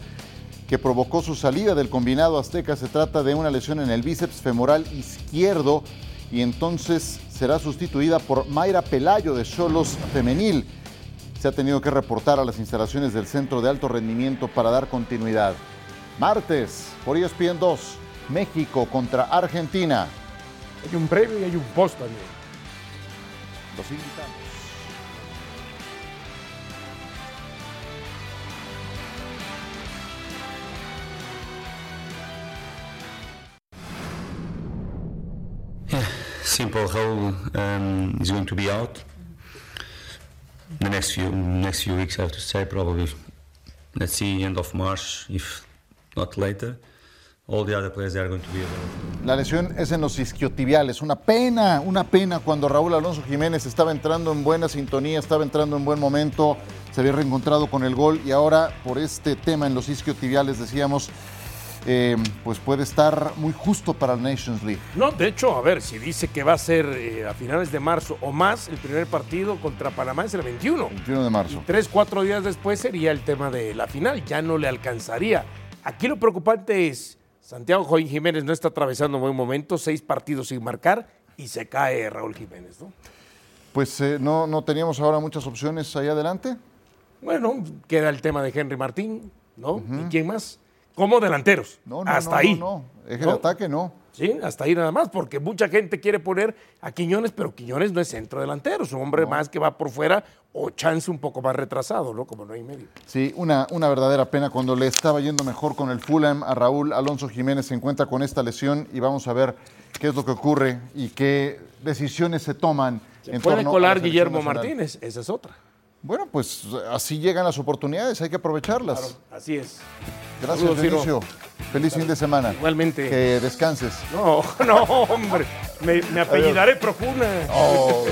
que provocó su salida del combinado azteca. Se trata de una lesión en el bíceps femoral izquierdo y entonces será sustituida por Mayra Pelayo de Cholos Femenil. Se ha tenido que reportar a las instalaciones del Centro de Alto Rendimiento para dar continuidad. Martes, por ESPN 2, México contra Argentina. Hay un previo y hay un post también. Los invitamos. Simple Raul um, is going to be out. The next few next few weeks, I have to say, probably. Let's see, end of March, if not later. All the other players they are going to be available. La lesión es en los isquiotibiales. Una pena, una pena cuando Raúl Alonso Jiménez estaba entrando en buena sintonía, estaba entrando en buen momento, se había reencontrado con el gol y ahora por este tema en los isquiotibiales decíamos, eh, pues puede estar muy justo para la Nations League. No, de hecho, a ver, si dice que va a ser eh, a finales de marzo o más, el primer partido contra Panamá es el 21. 21 de marzo. Tres, cuatro días después sería el tema de la final, ya no le alcanzaría. Aquí lo preocupante es, Santiago Joaquín Jiménez no está atravesando un buen momento, seis partidos sin marcar y se cae Raúl Jiménez, ¿no? Pues eh, no, no teníamos ahora muchas opciones ahí adelante. Bueno, queda el tema de Henry Martín, ¿no? ¿Y quién más? Como delanteros. No, no, hasta no, ahí. No, no. Eje de ataque no. Sí, hasta ahí nada más, porque mucha gente quiere poner a Quiñones, pero Quiñones no es centro delantero, es un hombre más que va por fuera o chance un poco más retrasado, ¿no? Como no hay medio. Sí, una, una verdadera pena cuando le estaba yendo mejor con el Fulham a Raúl Alonso Jiménez se encuentra con esta lesión y vamos a ver qué es lo que ocurre y qué decisiones se toman. Se en puede torno a la colar Guillermo nacional. Martínez, esa es otra. Bueno, pues así llegan las oportunidades, hay que aprovecharlas. Claro, así es. Gracias. Dionisio. Feliz fin de semana. Igualmente. Que descanses. No, no, hombre. Me, me apellidaré profunda. Oh,